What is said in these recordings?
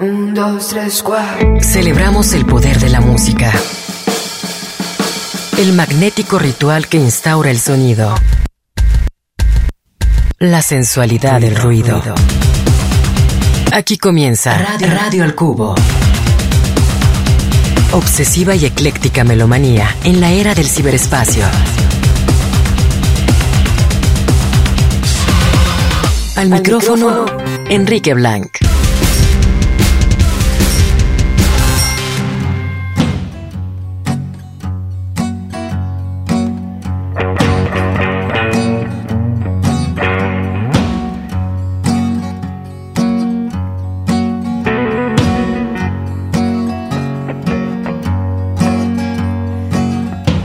Un, dos, tres, cuatro. Celebramos el poder de la música. El magnético ritual que instaura el sonido. La sensualidad del ruido. Aquí comienza Radio, Radio al Cubo. Obsesiva y ecléctica melomanía en la era del ciberespacio. Al, micrófono, Enrique Blanc.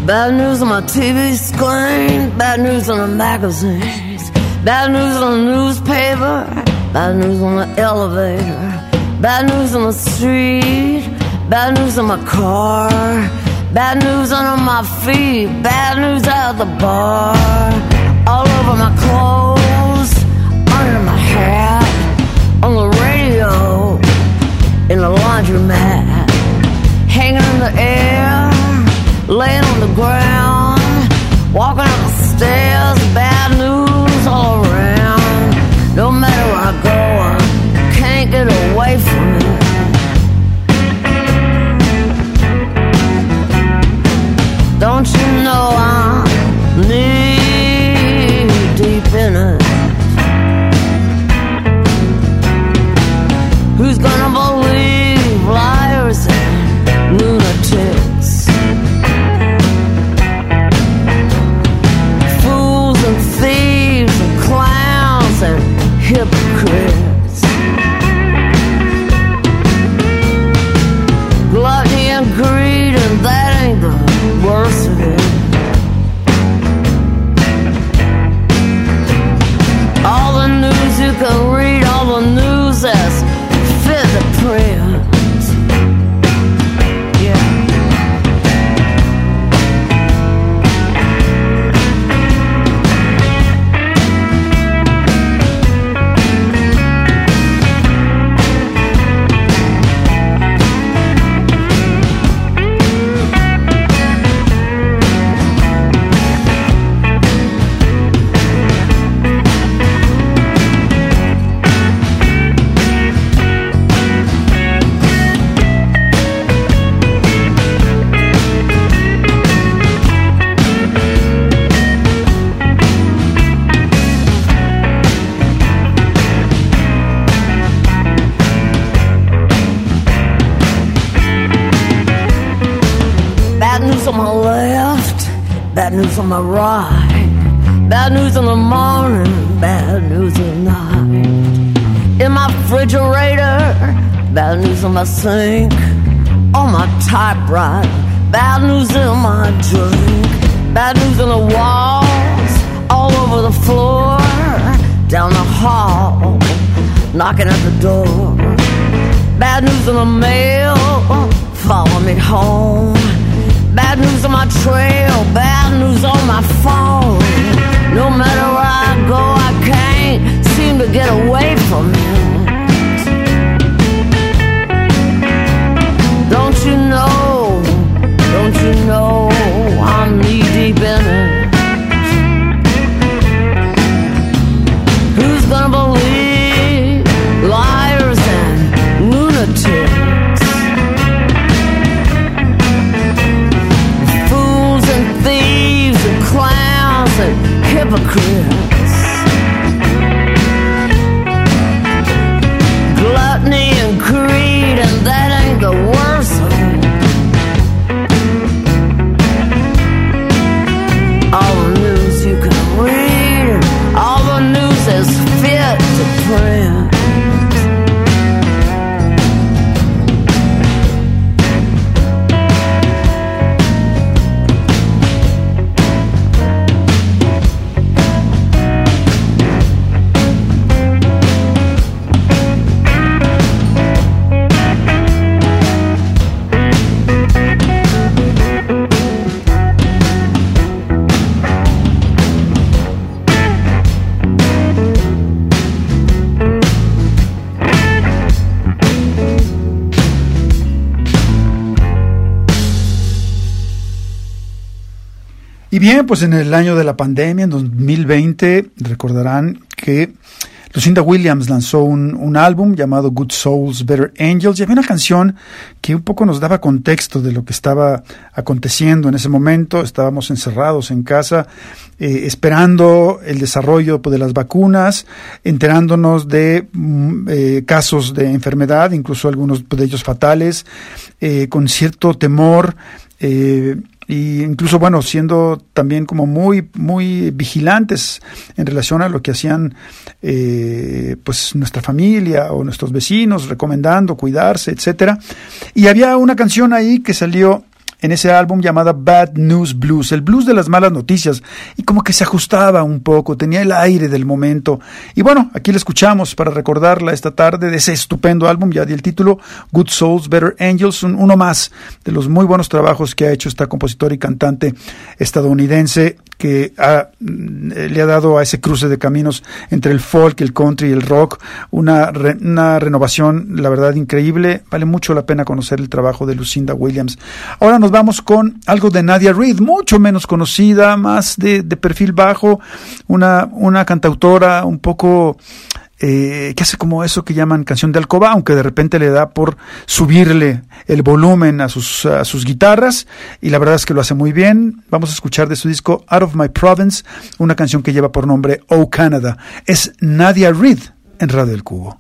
Bad news on my TV screen, bad news on the magazines, bad news on the newspaper, bad news on the elevator, bad news on the street, bad news on my car, bad news under my feet, bad news at the bar, all over my clothes, under my hat, on the radio, in the laundromat, hanging in the air laying on the ground, walking up the stairs, bad news all around. No matter where I go, I can't get away from it. Don't you know I'm my sink, on my typewriter, bad news in my drink, bad news on the walls, all over the floor, down the hall, knocking at the door. Bad news in the mail, follow me home. Bad news on my trail, bad news on my phone. No matter where I go, I can't seem to get away from it. Know I'm knee deep in it? Who's gonna believe liars and lunatics? fools and thieves and clowns and hypocrites. Y bien, pues en el año de la pandemia, en 2020, recordarán que Lucinda Williams lanzó un, álbum llamado Good Souls, Better Angels y había una canción que un poco nos daba contexto de lo que estaba aconteciendo en ese momento. Estábamos encerrados en casa eh, esperando el desarrollo pues, de las vacunas, enterándonos de mm, eh, casos de enfermedad, incluso algunos de ellos fatales, eh, con cierto temor y incluso bueno siendo también como muy muy vigilantes en relación a lo que hacían eh, pues nuestra familia o nuestros vecinos recomendando cuidarse etcétera. Y había una canción ahí que salió en ese álbum llamada Bad News Blues, el blues de las malas noticias, y como que se ajustaba un poco, tenía el aire del momento. Y bueno, aquí la escuchamos para recordarla esta tarde de ese estupendo álbum, ya di el título, Good Souls, Better Angels, uno más de los muy buenos trabajos que ha hecho esta compositora y cantante estadounidense que mm, le ha dado a ese cruce de caminos entre el folk, el country y el rock una, una renovación, la verdad, increíble. Vale mucho la pena conocer el trabajo de Lucinda Williams. Ahora nos vamos con algo de Nadia Reid, mucho menos conocida, más de, de perfil bajo, una, una cantautora un poco eh, que hace como eso que llaman canción de alcoba, aunque de repente le da por subirle el volumen a sus, a sus guitarras, y la verdad es que lo hace muy bien. Vamos a escuchar de su disco Out of My Province, una canción que lleva por nombre Oh Canada. Es Nadia Reid en Radio del Cubo.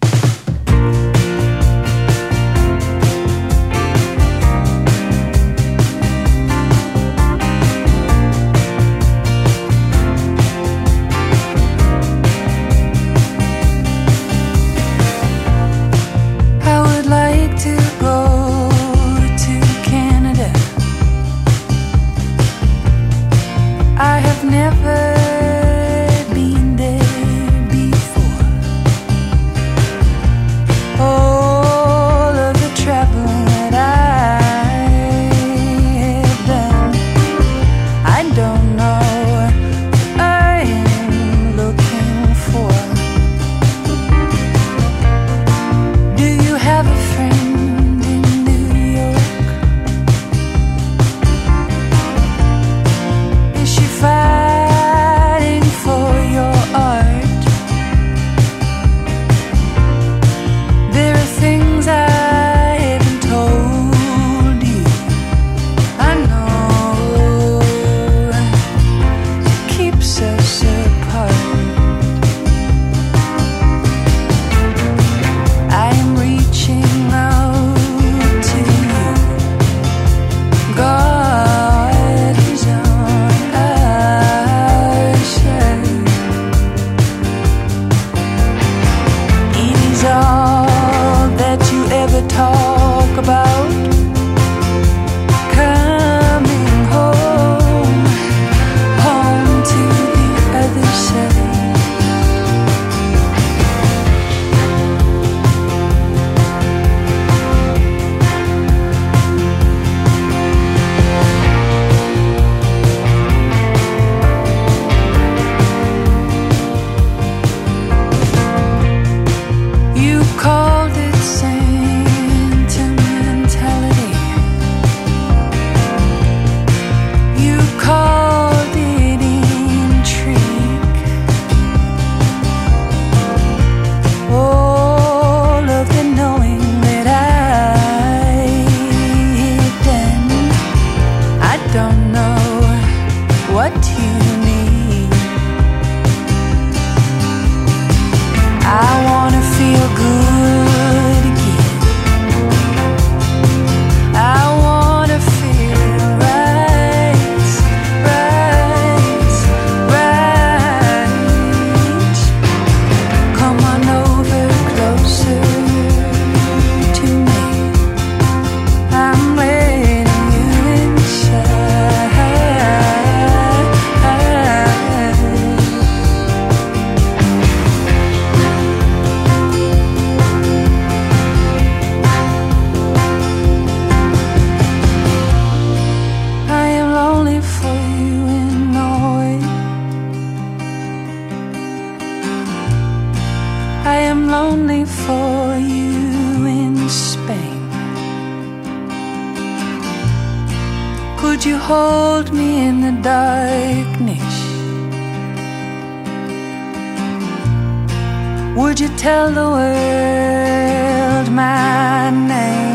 Hold me in the darkness? Would you tell the world my name?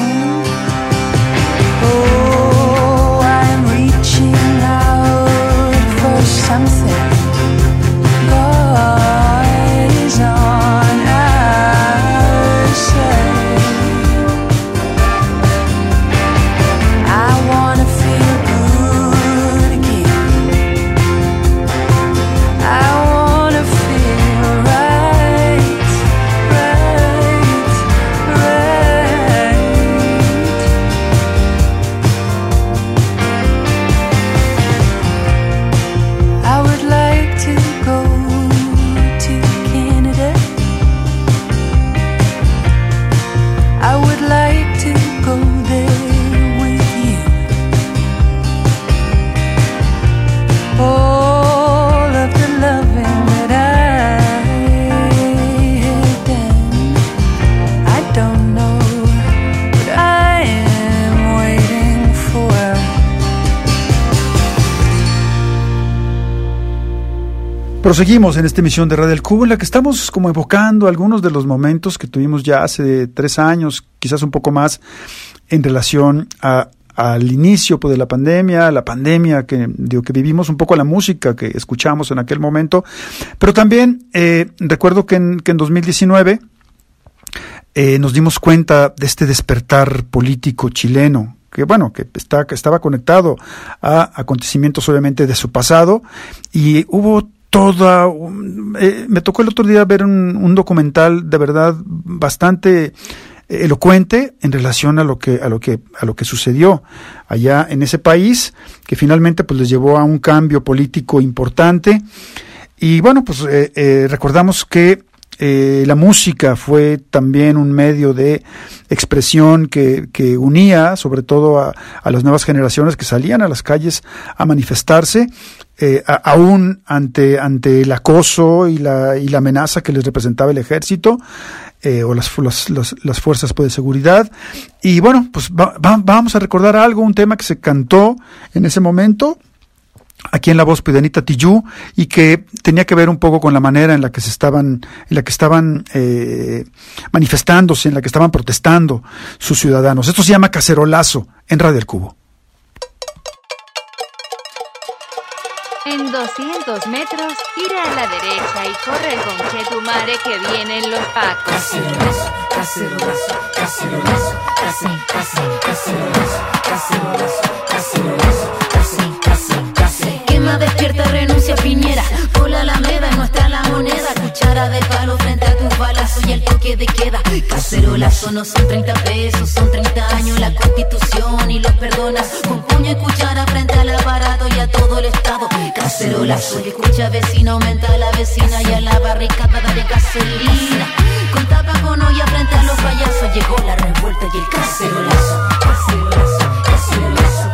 Proseguimos en esta emisión de Radio del Cubo en la que estamos como evocando algunos de los momentos que tuvimos ya hace tres años, quizás un poco más, en relación a, al inicio pues, de la pandemia, la pandemia que, vivimos, un poco la música que escuchamos en aquel momento, pero también eh, recuerdo que en, que en 2019 eh, nos dimos cuenta de este despertar político chileno, que bueno, que estaba conectado a acontecimientos obviamente de su pasado, y hubo toda, eh, me tocó el otro día ver un, un documental de verdad bastante elocuente en relación a lo que a lo que a lo que sucedió allá en ese país que finalmente pues les llevó a un cambio político importante. Y bueno pues eh, eh, recordamos que eh, la música fue también un medio de expresión que, que unía sobre todo a, a las nuevas generaciones que salían a las calles a manifestarse eh, aún ante, ante el acoso y la, y la amenaza que les representaba el ejército eh, o las, las, las fuerzas pues, de seguridad. Y bueno, pues va- va- vamos a recordar algo, un tema que se cantó en ese momento aquí en la voz de Anita Tijoux y que tenía que ver un poco con la manera en la que se estaban en la que estaban eh, manifestándose en la que estaban protestando sus ciudadanos. Esto se llama cacerolazo en Radio El Cubo. En 200 metros, gira a la derecha y corre con Chetumare que vienen los pacos. Quema, despierta, renuncia, Piñera. La Alameda, no está la moneda. Cuchara de palo frente a tus balazos y el toque de queda. Cacerolazo no son 30 pesos, son 30 años la constitución y los perdonas. Con puño y cuchara frente al aparato y a todo el Estado. Cacerolazo, y escucha vecino, aumenta la vecina y a la barricada de gasolina. Con tapa con olla frente a los payasos llegó la revuelta y el cacerolazo. Cacerolazo, cacerolazo,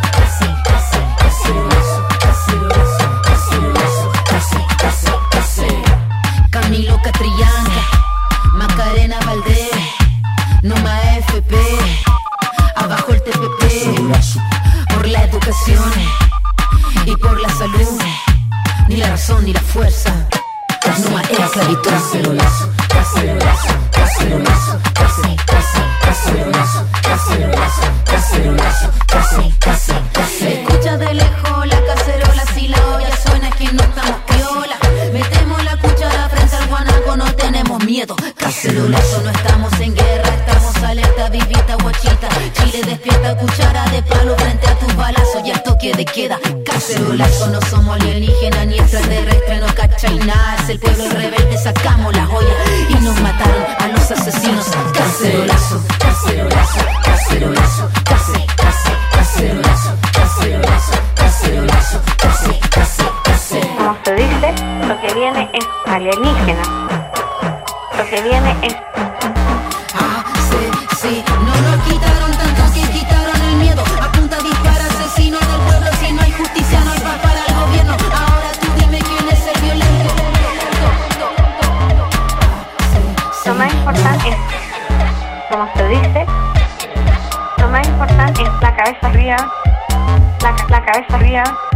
Yeah.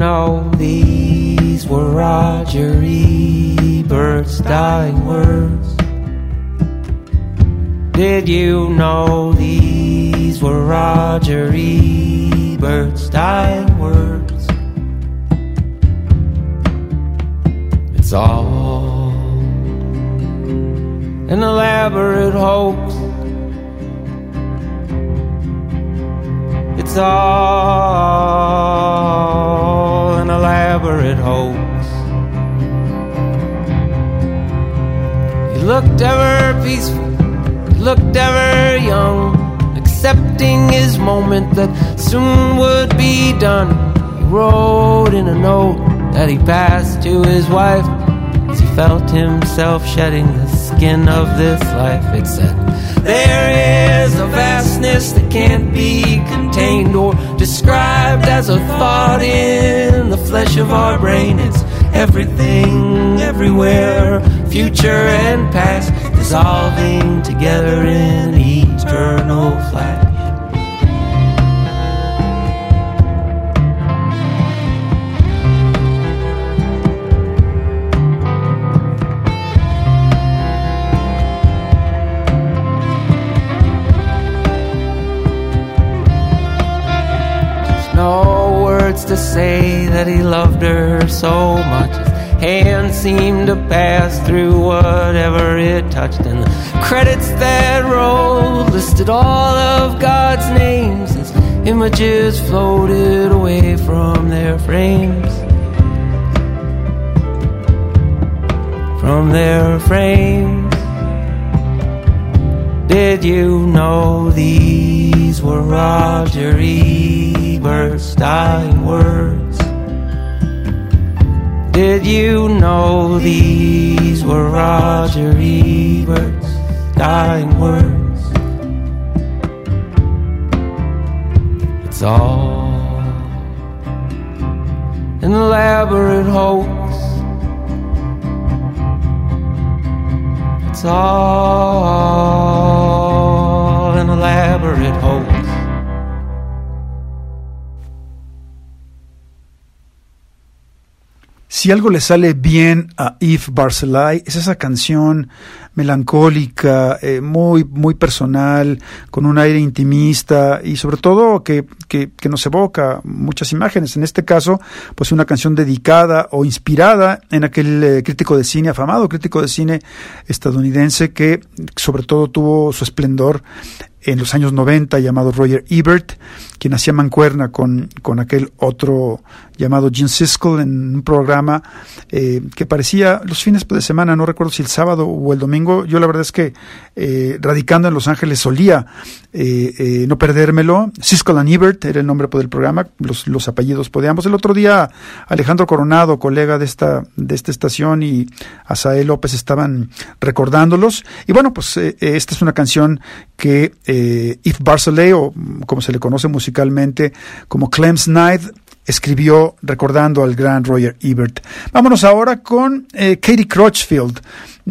Know these were Roger Ebert's dying words? Did you know these were Roger Ebert's dying words? It's all an elaborate hoax. It's all an elaborate hoax. He looked ever peaceful, he looked ever young, accepting his moment that soon would be done. He wrote in a note that he passed to his wife as he felt himself shedding the skin of this life. It said, There is a vastness that can't be contained or described as a thought in the flesh of our brain. It's everything, everywhere, future and past, dissolving together in eternal flash. To say that he loved her so much. His hand seemed to pass through whatever it touched, and the credits that rolled listed all of God's names as images floated away from their frames. From their frames. Did you know these were Roger Ebert's dying words? Did you know these were Roger Ebert's dying words? It's all an elaborate hoax. It's all an elaborate hoax. Si algo le sale bien a Yves Barcelay, es esa canción melancólica, eh, muy, muy personal, con un aire intimista y sobre todo que, que, que nos evoca muchas imágenes. En este caso, pues una canción dedicada o inspirada en aquel eh, crítico de cine, afamado crítico de cine estadounidense que sobre todo tuvo su esplendor en los años 90 llamado Roger Ebert, quien hacía mancuerna con, con aquel otro llamado Gene Siskel en un programa eh, que parecía los fines de semana, no recuerdo si el sábado o el domingo. Yo la verdad es que eh, radicando en Los Ángeles solía eh, eh no perdérmelo. Siskel and Ebert era el nombre del programa, los, los apellidos podíamos. El otro día Alejandro Coronado, colega de esta, de esta estación, y Asael López estaban recordándolos. Y bueno, pues esta es una canción que eh, Yves o como se le conoce musicalmente como Clem's Night, escribió recordando al gran Roger Ebert. Vámonos ahora con eh, Katie Crutchfield.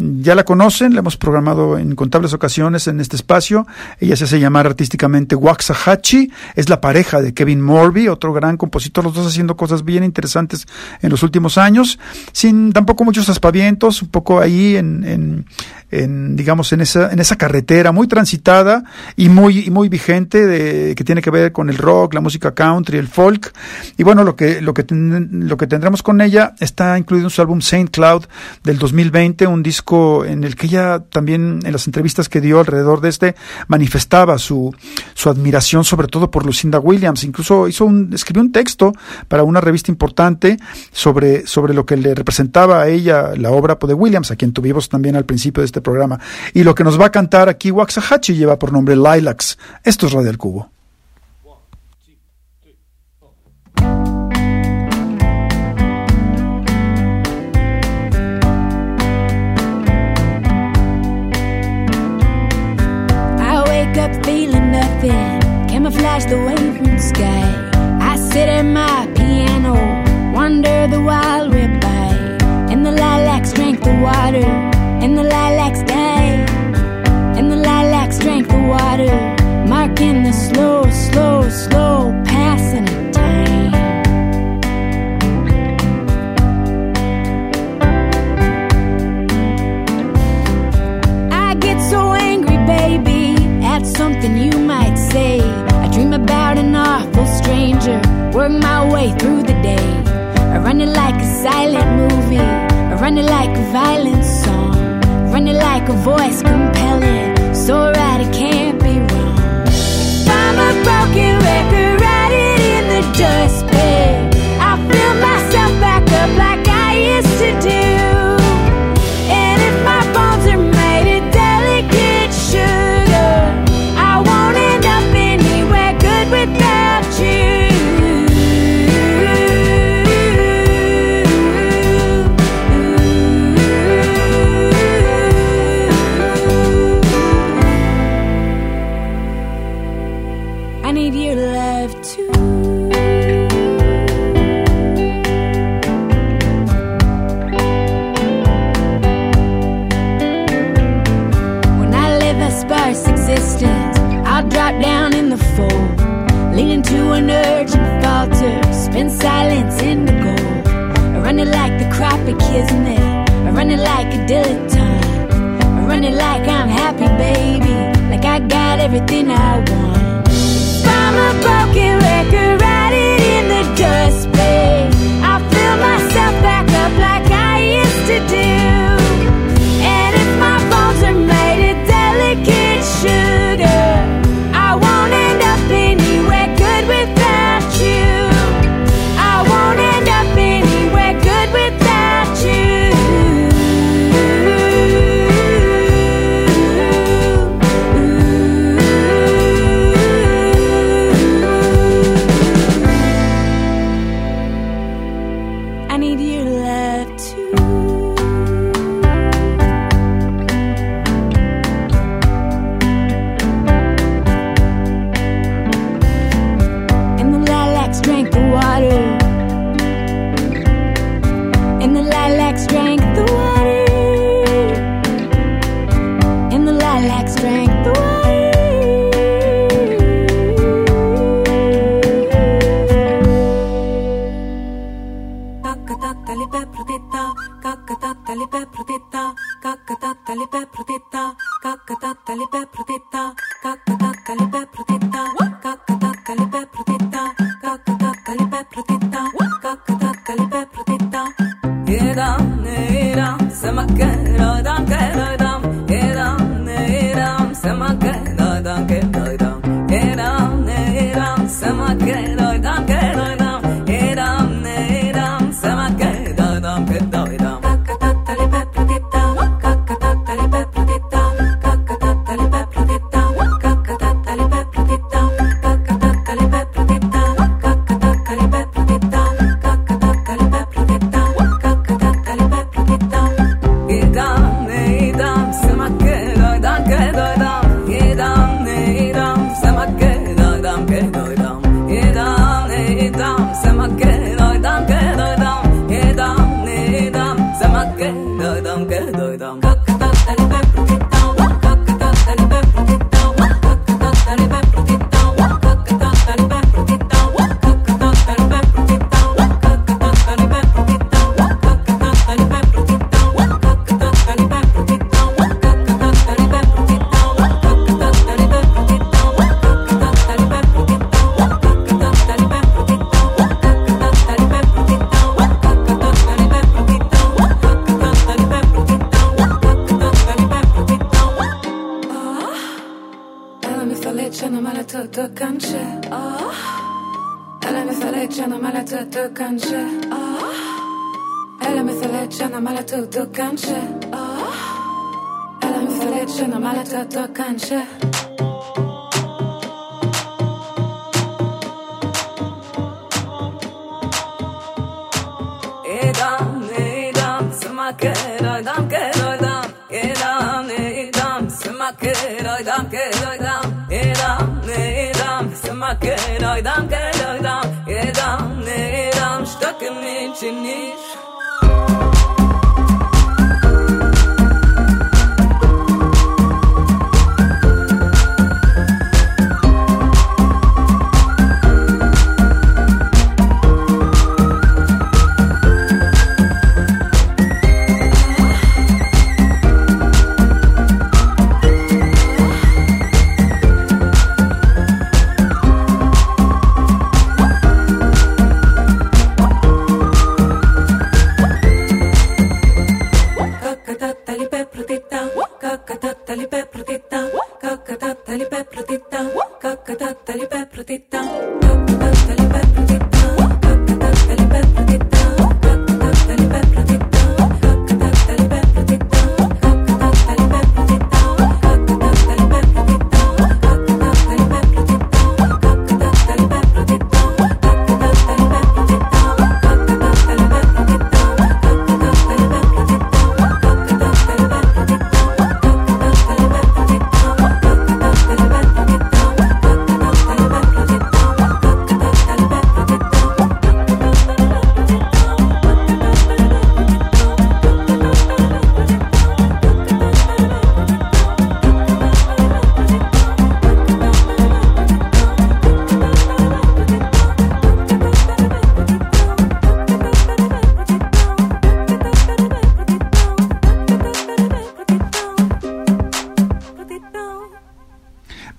Ya la conocen, la hemos programado en contables ocasiones en este espacio. Ella se hace llamar artísticamente Waxahachie, es la pareja de Kevin Morby, otro gran compositor, los dos haciendo cosas bien interesantes en los últimos años, sin tampoco muchos aspavientos, un poco ahí en, en, en digamos, en esa, en esa carretera muy transitada y muy, muy vigente de, que tiene que ver con el rock, la música country, el folk. Y bueno, lo que, lo que, lo que tendremos con ella está incluido en su álbum Saint Cloud del 2020, un disco en el que ella también en las entrevistas que dio alrededor de este manifestaba su, su admiración sobre todo por Lucinda Williams. Incluso hizo un, escribió un texto para una revista importante sobre, sobre lo que le representaba a ella la obra de Williams, a quien tuvimos también al principio de este programa. Y lo que nos va a cantar aquí Waxahachie lleva por nombre Lilacs. Esto es Radio del Cubo. The waving sky. I sit at my piano, wonder the wild rip by. And the lilacs drank the water, and the lilacs died. And the lilacs drank the water, marking the slow, Work my way through the day. I run it like a silent movie. I run it like a violent song. Run it like a voice compelling. So right, it can't be wrong. I'm a broken record, silence in the gold. I run it like the crop it kills me. I run it like a dilettante. I run it like I'm happy, baby. Like I got everything I want. From a broken record. sama ke roy dam ke roy ke dam ne dam. Sma ke roy dam ne dam sma ke roy dam ne dam shtok min chinish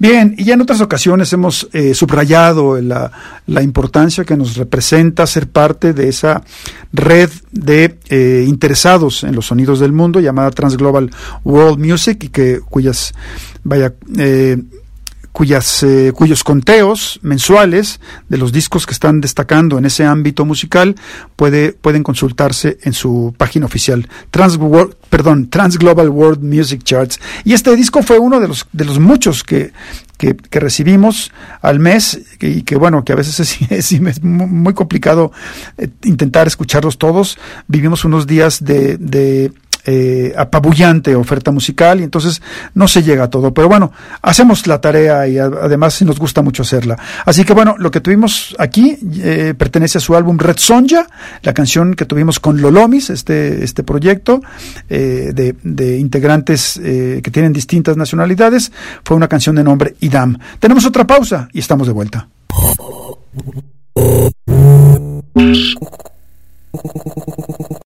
Bien, y ya en otras ocasiones hemos eh, subrayado la, importancia que nos representa ser parte de esa red de eh, interesados en los sonidos del mundo llamada Transglobal World Music y que cuyas vaya eh, cuyas, eh, cuyos conteos mensuales de los discos que están destacando en ese ámbito musical puede, pueden consultarse en su página oficial Trans, World, perdón, Trans Global World Music Charts. Y este disco fue uno de los, de los muchos que, que, recibimos al mes y que bueno, que a veces es, muy complicado eh, intentar escucharlos todos. Vivimos unos días de eh, apabullante oferta musical y entonces no se llega a todo. Pero bueno, hacemos la tarea y además nos gusta mucho hacerla. Así que bueno, lo que tuvimos aquí eh, pertenece a su álbum Red Sonja, la canción que tuvimos con Lolomis, este, este proyecto eh, de, de, integrantes que tienen distintas nacionalidades. Fue una canción de nombre Idam. Tenemos otra pausa y estamos de vuelta.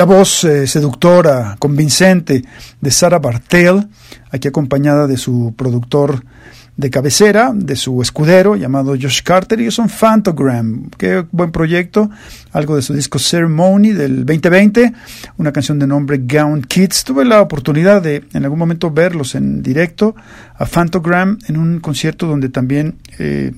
La voz eh, seductora, convincente de Sarah Bartel, aquí acompañada de su productor de cabecera, de su escudero llamado Josh Carter, y ellos son Phantogram. Qué buen proyecto, algo de su disco Ceremony del 2020, una canción de nombre Gown Kids. Tuve la oportunidad de en algún momento verlos en directo a Phantogram en un concierto donde también eh,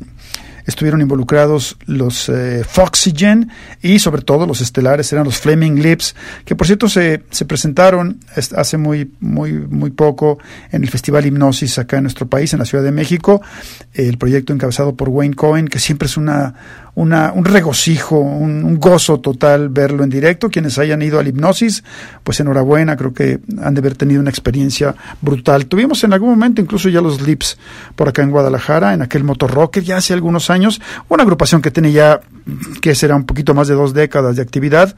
estuvieron involucrados los eh, Foxygen y sobre todo los estelares eran los Flaming Lips, que por cierto se, se presentaron hace muy, muy, muy poco en el Festival Hipnosis acá en nuestro país, en la Ciudad de México, el proyecto encabezado por Wayne Cohen, que siempre es una, una, un regocijo, un, gozo total verlo en directo. Quienes hayan ido al Hipnosis, pues enhorabuena, creo que han de haber tenido una experiencia brutal. Tuvimos en algún momento incluso ya los Lips por acá en Guadalajara, en aquel Motor Rocker, ya hace algunos años, una agrupación que tiene ya, que será un poquito más de dos décadas de actividad.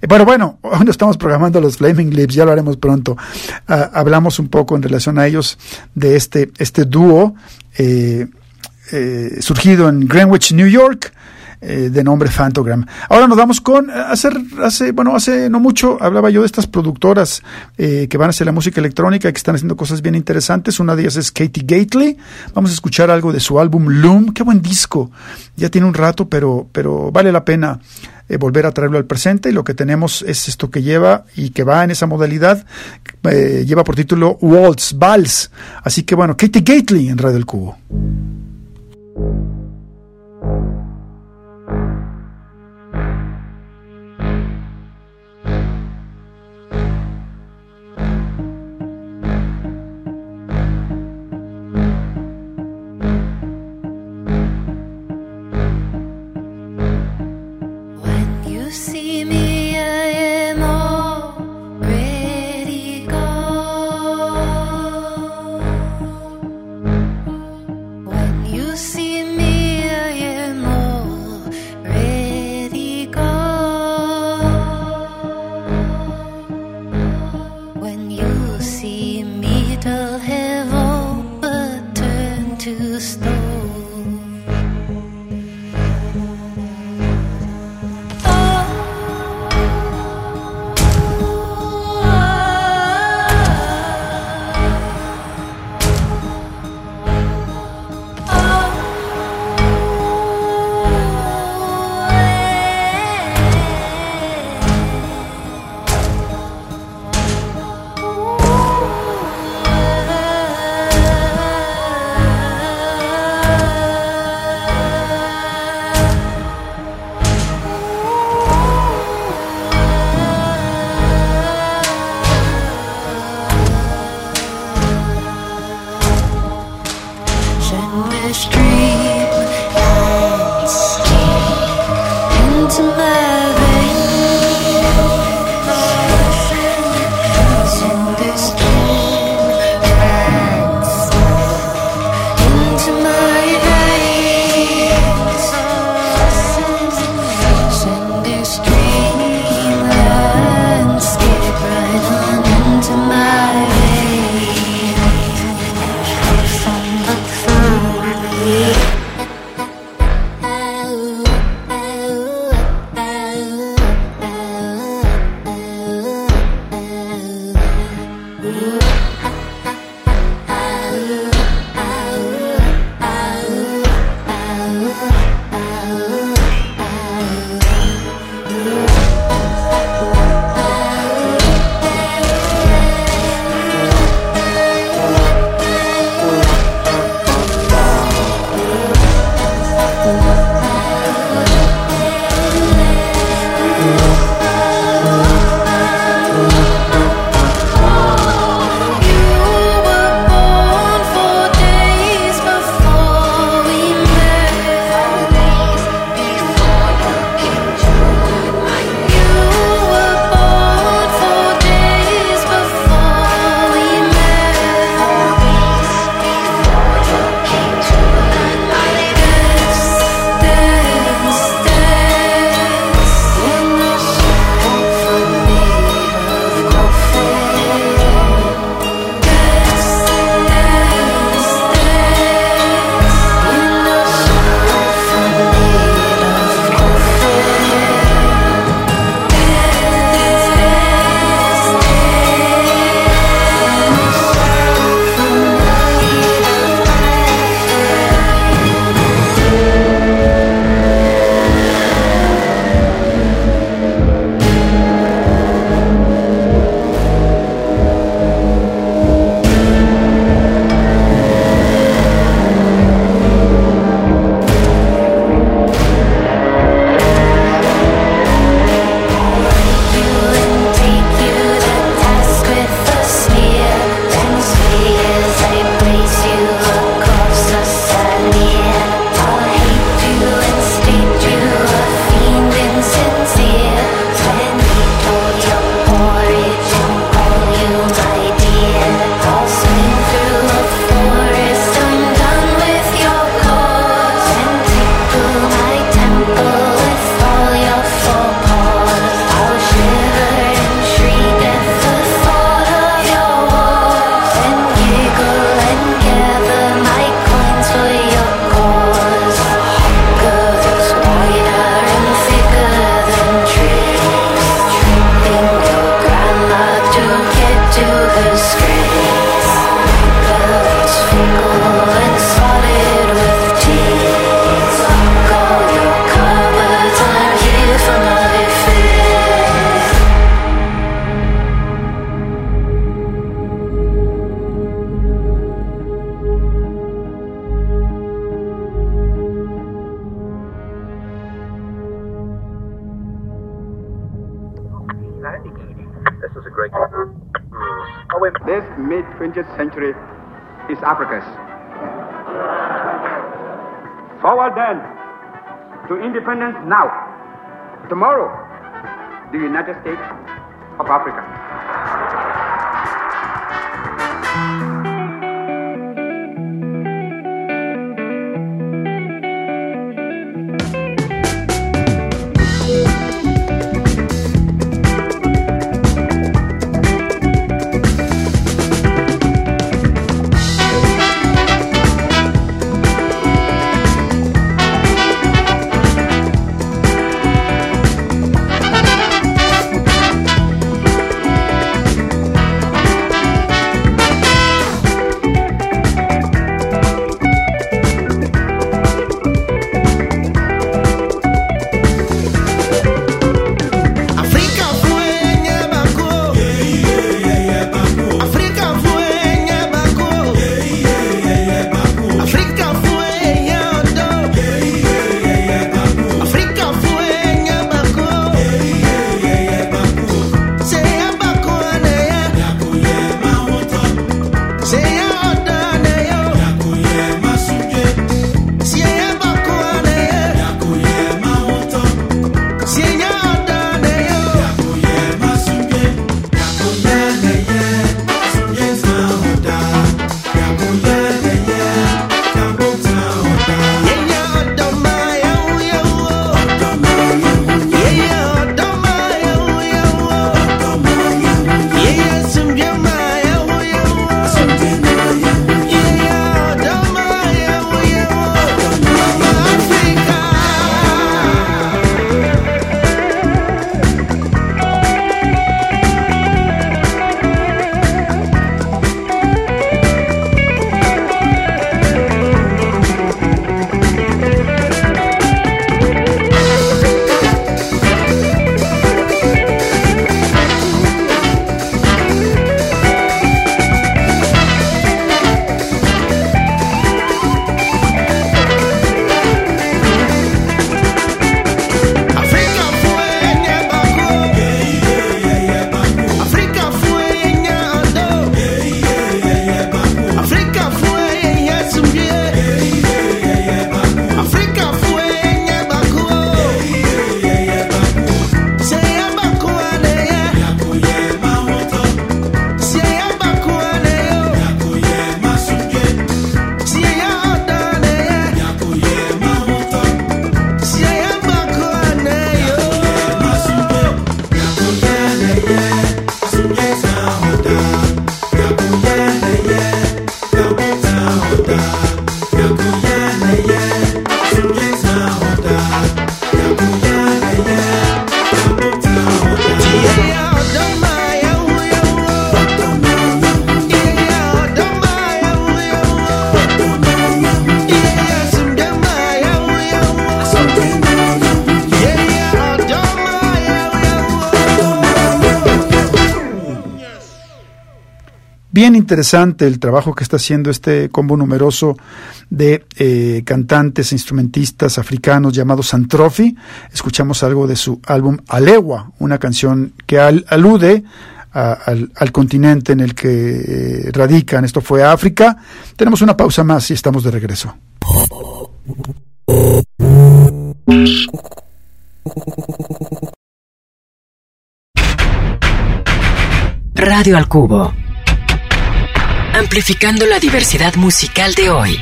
Eh, Pero bueno, hoy no estamos programando los Flaming Lips, ya lo haremos pronto. Ah, hablamos un poco en relación a ellos de este, este dúo. eh, eh, surgido en Greenwich, New York, eh, de nombre Phantogram. Ahora nos vamos con, eh, hace, hace, bueno, hace no mucho hablaba yo de estas productoras eh, que van hacia la música electrónica que están haciendo cosas bien interesantes. Una de ellas es Katie Gately. Vamos a escuchar algo de su álbum Loom. Qué buen disco. Ya tiene un rato, pero, pero vale la pena volver a traerlo al presente y lo que tenemos es esto que lleva y que va en esa modalidad, lleva por título Waltz, Vals. Así que bueno, Katie Gately en Radio del Cubo. Wait. This mid 20th century is Africa's. Forward then to independence now. Tomorrow, the United States of Africa. Bien interesante el trabajo que está haciendo este combo numeroso de eh, cantantes e instrumentistas africanos llamado Santrofi. Escuchamos algo de su álbum Alewa, una canción que al- alude al continente en el que eh, radican. Esto fue África. Tenemos una pausa más y estamos de regreso. Radio al Cubo. Amplificando la diversidad musical de hoy.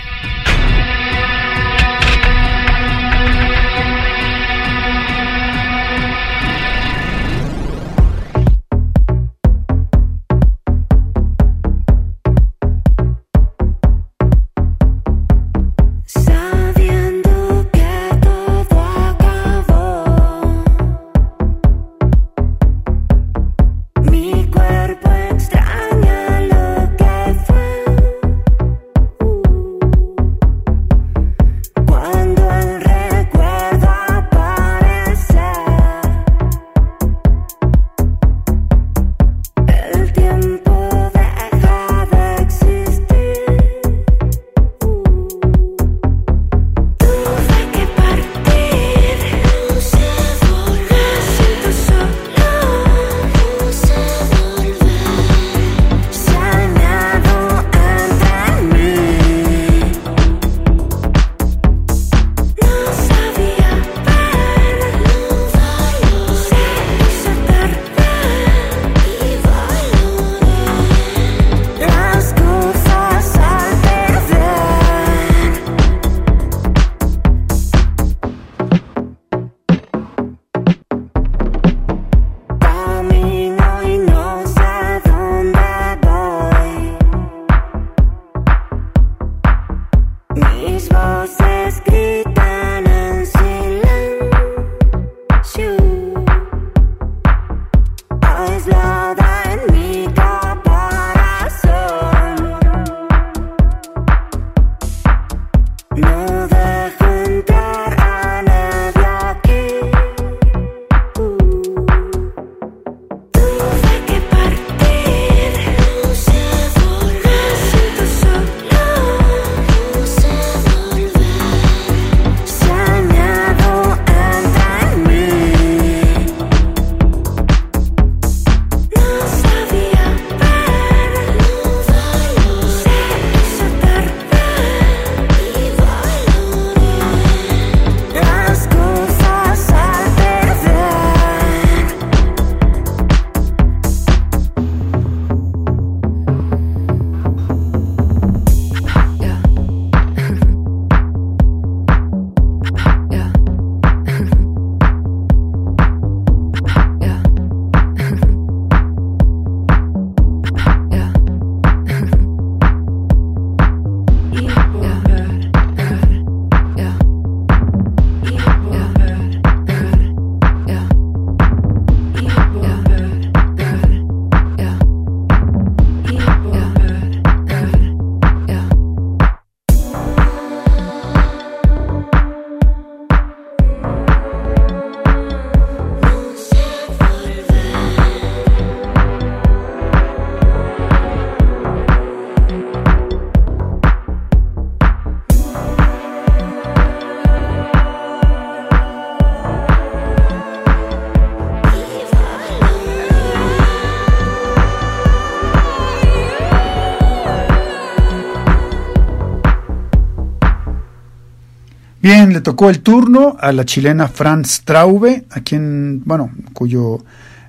Bien, le tocó el turno a la chilena Franz Traube, a quien, bueno, cuyo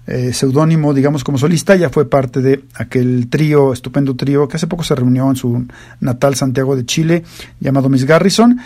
eh, seudónimo, digamos, como solista, ya fue parte de aquel trío, estupendo trío, que hace poco se reunió en su natal Santiago de Chile, llamado Miss Garrison,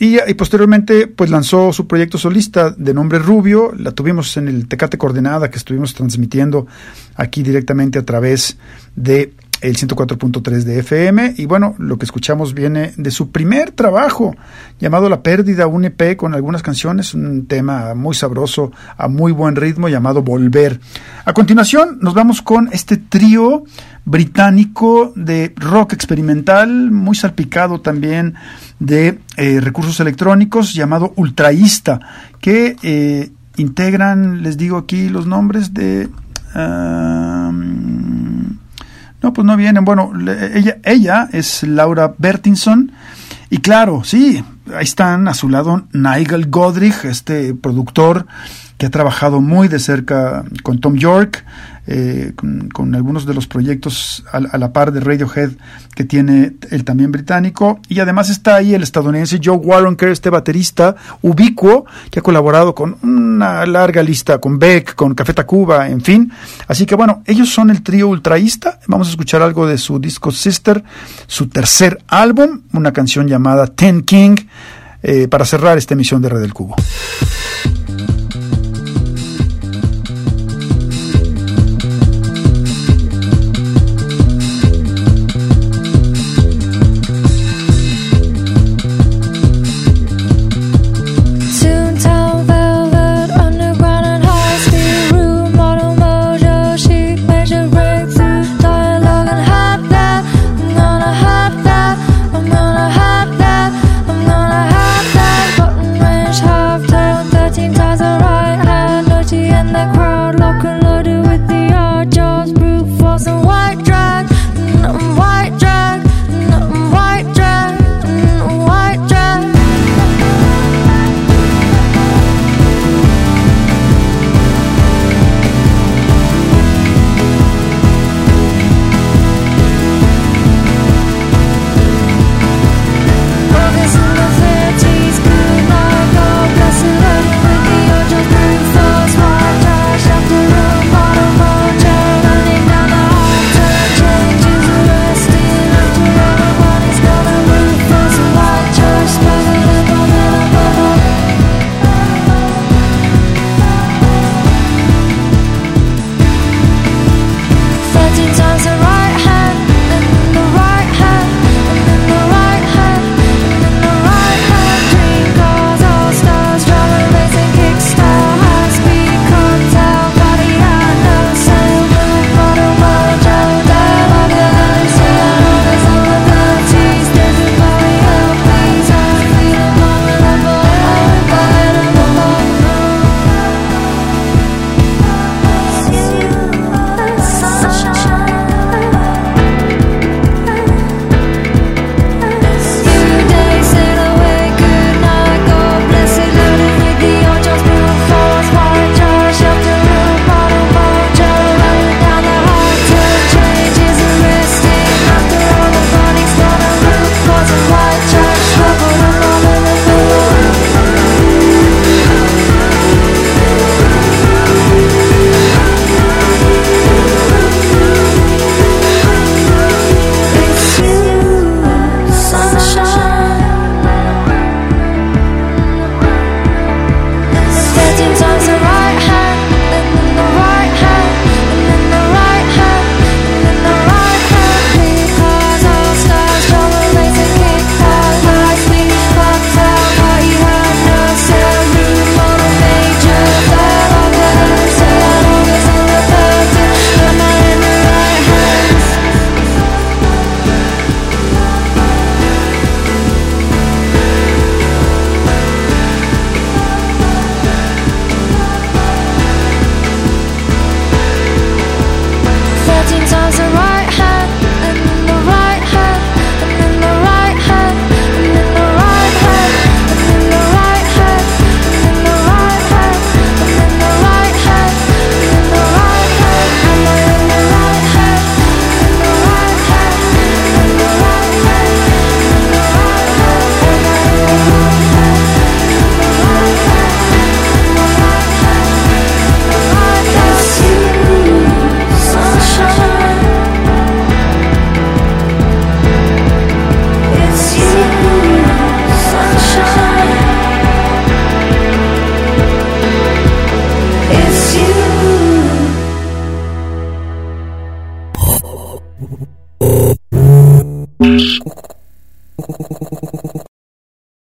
y, y posteriormente, pues lanzó su proyecto solista de nombre Rubio, la tuvimos en el Tecate Coordenada, que estuvimos transmitiendo aquí directamente a través de el 104.3 de FM y bueno, lo que escuchamos viene de su primer trabajo llamado La Pérdida, un EP con algunas canciones, un tema muy sabroso, a muy buen ritmo llamado Volver. A continuación nos vamos con este trío británico de rock experimental, muy salpicado también de eh, recursos electrónicos llamado Ultraísta, que eh, integran, les digo aquí los nombres de... no, pues no vienen. Bueno, ella, ella es Laura Bertinson. Y claro, sí, ahí están a su lado Nigel Godrich, este productor que ha trabajado muy de cerca con Tom York, eh, con, algunos de los proyectos a, la par de Radiohead que tiene el también británico. Y además está ahí el estadounidense Joe Waronker, este baterista ubicuo, que ha colaborado con una larga lista, con Beck, con Café Tacuba, en fin. Así que bueno, ellos son el trío ultraísta. Vamos a escuchar algo de su disco Sister, su tercer álbum, una canción llamada Ten King, eh, para cerrar esta emisión de Red del Cubo.